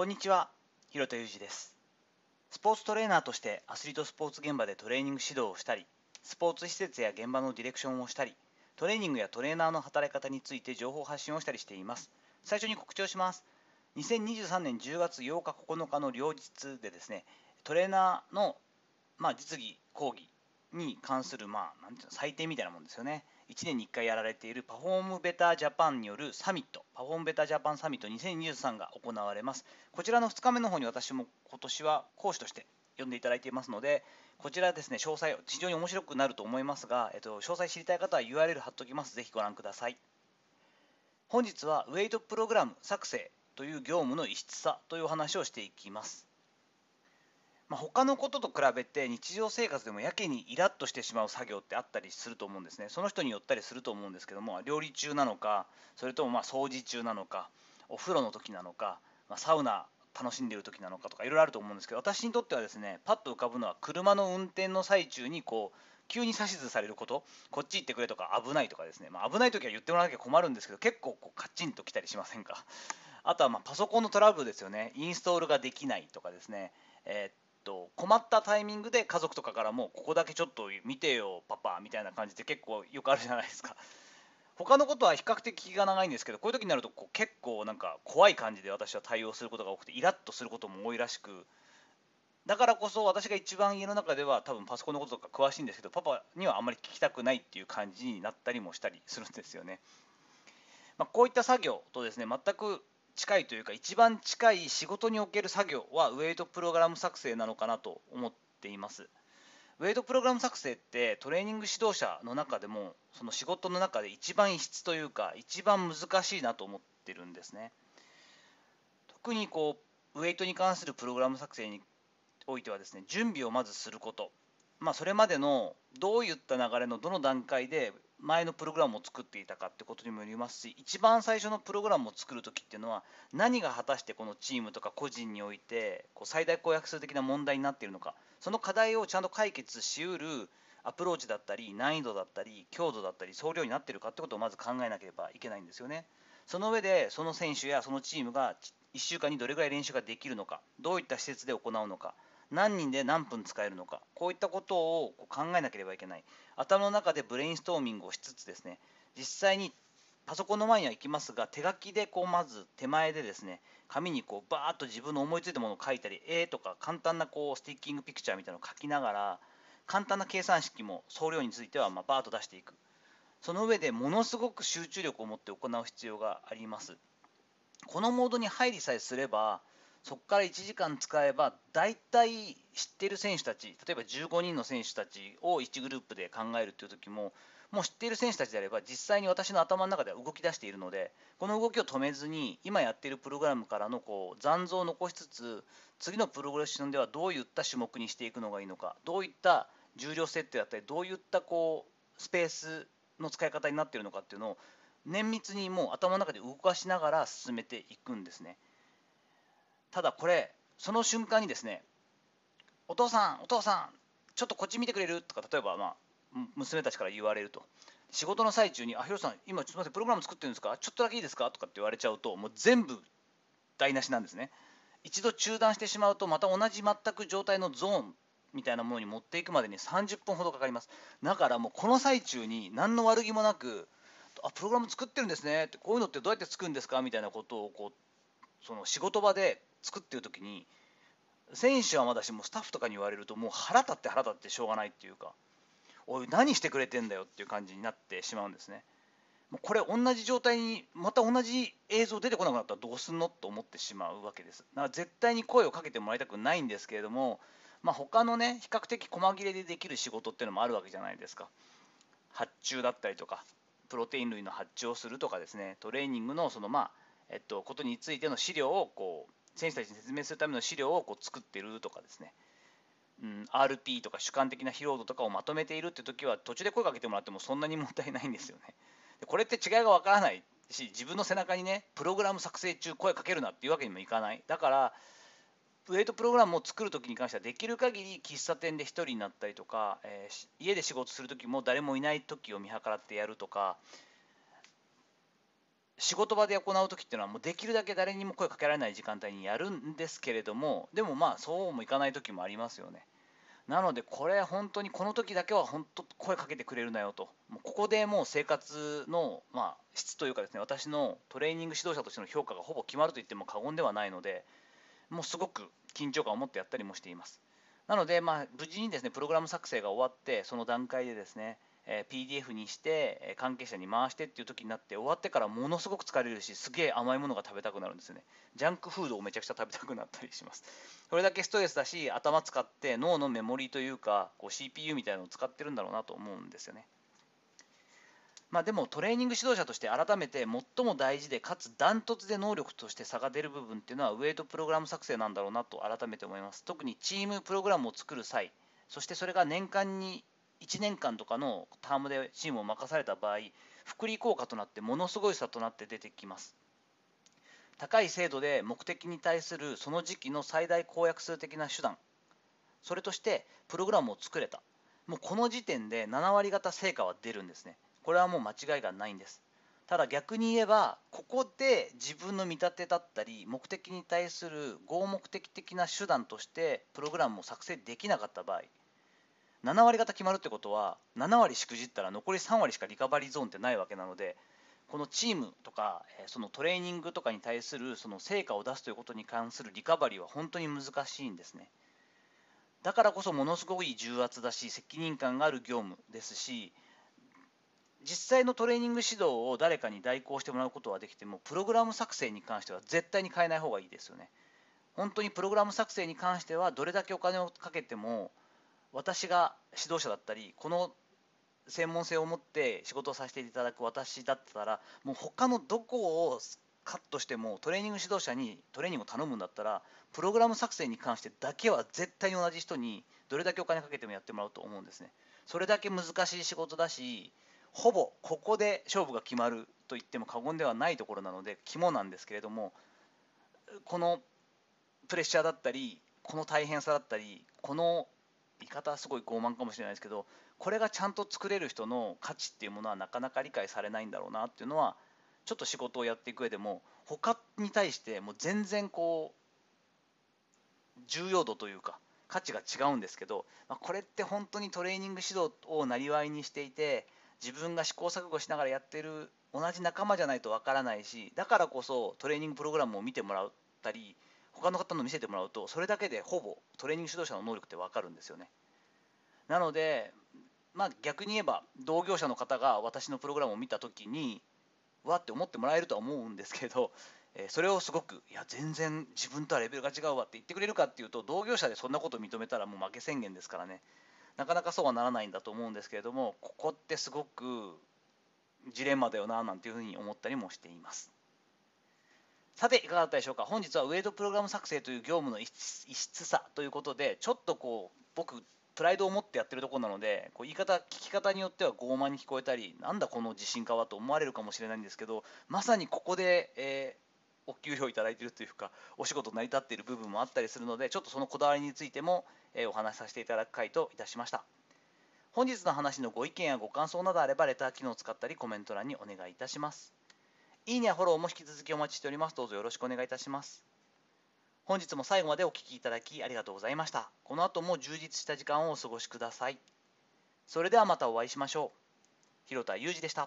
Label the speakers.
Speaker 1: こんにちは、広田裕二です。スポーツトレーナーとしてアスリートスポーツ現場でトレーニング指導をしたり、スポーツ施設や現場のディレクションをしたり、トレーニングやトレーナーの働き方について情報発信をしたりしています。最初に告知をします。2023年10月8日9日の両日でですね、トレーナーの、まあ、実技講義に関する、まあ、なんていうの採点みたいなもんですよね。1年に1回やられているパフォームベタージャパンによるサミット、パフォームベタージャパンサミット2023が行われます。こちらの2日目の方に私も今年は講師として呼んでいただいていますので、こちらですね、詳細、非常に面白くなると思いますが、えっと、詳細知りたい方は URL 貼っておきます。ぜひご覧ください。本日はウェイトプログラム作成という業務の異質さというお話をしていきます。まあ、他のことと比べて日常生活でもやけにイラッとしてしまう作業ってあったりすると思うんですね。その人によったりすると思うんですけども、料理中なのか、それともま掃除中なのか、お風呂の時なのか、まあ、サウナ楽しんでいる時なのかとかいろいろあると思うんですけど、私にとってはですね、パッと浮かぶのは車の運転の最中にこう急に指図されること、こっち行ってくれとか危ないとかですね、まあ、危ない時は言ってもらわなきゃ困るんですけど、結構こうカチンときたりしませんか？あとはまパソコンのトラブルですよね、インストールができないとかですね、えーと困ったタイミングで家族とかからもここだけちょっと見てよパパみたいな感じで結構よくあるじゃないですか。他のことは比較的気が長いんですけどこういう時になるとこう結構なんか怖い感じで私は対応することが多くてイラッとすることも多いらしく。だからこそ私が一番家の中では多分パソコンのこととか詳しいんですけどパパにはあんまり聞きたくないっていう感じになったりもしたりするんですよね、まあ、こういった作業とですね全く近いというか一番近い仕事における作業はウェイトプログラム作成なのかなと思っています。ウェイトプログラム作成ってトレーニング指導者の中でもその仕事の中で一番異質というか一番難しいなと思ってるんですね。特にこうウェイトに関するプログラム作成においてはですね準備をまずすること。まあそれまでのどういった流れのどの段階で前のプログラムを作っていたかってことにもよりますし一番最初のプログラムを作る時っていうのは何が果たしてこのチームとか個人においてこう最大公約数的な問題になっているのかその課題をちゃんと解決しうるアプローチだったり難易度だったり強度だったり総量になっているかってことをまず考えなければいけないんですよね。その上でその選手やそのチームが1週間にどれぐらい練習ができるのかどういった施設で行うのか何人で何分使えるのかこういったことを考えなければいけない。頭の中でブレインストーミングをしつつですね実際にパソコンの前には行きますが手書きでこうまず手前でですね紙にこうバーッと自分の思いついたものを書いたり絵とか簡単なこうスティッキングピクチャーみたいなのを書きながら簡単な計算式も総量についてはまバーッと出していく。その上でものすごく集中力を持って行う必要があります。このモードに入りさえすればそこから1時間使えば大体知ってる選手たち例えば15人の選手たちを1グループで考えるという時ももう知っている選手たちであれば実際に私の頭の中では動き出しているのでこの動きを止めずに今やっているプログラムからのこう残像を残しつつ次のプログレッションではどういった種目にしていくのがいいのかどういった重量設定だったりどういったこうスペースの使い方になっているのかっていうのを綿密にもう頭の中で動かしながら進めていくんですね。ただこれその瞬間にですねお父さんお父さんちょっとこっち見てくれる？とか例えばまあ娘たちから言われると。仕事の最中に「あひろさん今ちょっと待ってプログラム作ってるんですか？ちょっとだけいいですか?」とかって言われちゃうともう全部台無しなんですね。一度中断してしまうとまた同じ全く状態のゾーンみたいなものに持っていくまでに30分ほどかかります。だからもうこの最中に何の悪気もなく「あプログラム作ってるんですね」ってこういうのってどうやって作るんですか？みたいなことをこうその仕事場で作ってる時に選手はまだしもスタッフとかに言われるともう腹立って腹立ってしょうがないっていうかおい何してくれてんだよっていう感じになってしまうんですね。これ同じ状態にまた同じ映像出てこなくなったらどうすんのと思ってしまうわけです。だから絶対に声をかけてもらいたくないんですけれども、まあ、他のね比較的細切れでできる仕事っていうのもあるわけじゃないですか。発注だったりとかプロテイン類の発注をするとかですねトレーニングのそのまあえっとことについての資料をこう選手たちに説明するための資料をこう作ってるとかですね、うん、RP とか主観的な疲労度とかをまとめているって時は途中で声かけてもらってもそんなに問題ないんですよね。でこれって違いがわからないし自分の背中にねプログラム作成中声かけるなっていうわけにもいかないだからウェイトプログラムを作る時に関してはできる限り喫茶店で1人になったりとか、えー家で仕事する時も誰もいない時を見計らってやるとか仕事場で行う時っていうのはもうできるだけ誰にも声かけられない時間帯にやるんですけれどもでもまあそうもいかない時もありますよね。なのでこれ本当にこの時だけは本当声かけてくれるなよと。もうここでもう生活のまあ質というかですね私のトレーニング指導者としての評価がほぼ決まると言っても過言ではないのでもうすごく緊張感を持ってやったりもしています。なのでまあ無事にですねプログラム作成が終わってその段階でですねえ PDF にしてえ関係者に回してっていう時になって終わってからものすごく疲れるしすげえ甘いものが食べたくなるんですね。ジャンクフードをめちゃくちゃ食べたくなったりします。それだけストレスだし頭使って脳のメモリーというかこう CPU みたいなのを使ってるんだろうなと思うんですよね。まあ、でもトレーニング指導者として改めて最も大事でかつダントツで能力として差が出る部分っていうのはウェイトプログラム作成なんだろうなと改めて思います。特にチームプログラムを作る際そしてそれが年間に1年間とかのタームでチームを任された場合福利効果となってものすごい差となって出てきます。高い精度で目的に対するその時期の最大公約数的な手段それとしてプログラムを作れた。もうこの時点で7割方成果は出るんですね。これはもう間違いがないんです。ただ逆に言えばここで自分の見立てだったり目的に対する合目的的な手段としてプログラムを作成できなかった場合7割方決まるってことは7割しくじったら残り3割しかリカバリーゾーンってないわけなのでこのチームとかそのトレーニングとかに対するその成果を出すということに関するリカバリーは本当に難しいんですね。だからこそものすごい重圧だし責任感がある業務ですし実際のトレーニング指導を誰かに代行してもらうことはできてもプログラム作成に関しては絶対に変えない方がいいですよね。本当にプログラム作成に関してはどれだけお金をかけても私が指導者だったりこの専門性を持って仕事をさせていただく私だったらもう他のどこをカットしてもトレーニング指導者にトレーニングを頼むんだったらプログラム作成に関してだけは絶対に同じ人にどれだけお金かけてもやってもらうと思うんですね。それだけ難しい仕事だしほぼここで勝負が決まると言っても過言ではないところなので肝なんですけれどもこのプレッシャーだったりこの大変さだったりこの言い方はすごい傲慢かもしれないですけどこれがちゃんと作れる人の価値っていうものはなかなか理解されないんだろうなっていうのはちょっと仕事をやっていく上でも他に対してもう全然こう重要度というか価値が違うんですけど、まあ、これって本当にトレーニング指導をなりわいにしていて自分が試行錯誤しながらやってる同じ仲間じゃないとわからないしだからこそトレーニングプログラムを見てもらったり他の方の見せてもらうとそれだけでほぼトレーニング指導者の能力って分かるんですよねなのでまあ逆に言えば同業者の方が私のプログラムを見た時にわって思ってもらえるとは思うんですけどそれをすごくいや全然自分とはレベルが違うわって言ってくれるかっていうと同業者でそんなことを認めたらもう負け宣言ですからねなかなかそうはならないんだと思うんですけれどもここってすごくジレンマだよななんていうふうに思ったりもしています。さていかがだったでしょうか？本日はウェイトプログラム作成という業務の異質さということでちょっとこう僕プライドを持ってやってるとこなのでこう言い方聞き方によっては傲慢に聞こえたりなんだこの自信家はと思われるかもしれないんですけどまさにここで、えー、お給料いただいているというかお仕事成り立っている部分もあったりするのでちょっとそのこだわりについても、え、お話しさせていただく回といたしました。本日の話のご意見やご感想などあればレター機能を使ったりコメント欄にお願いいたします。いいねやフォローも引き続きお待ちしております。どうぞよろしくお願いいたします。本日も最後までお聴きいただきありがとうございました。この後も充実した時間をお過ごしください。それではまたお会いしましょう。広田裕二でした。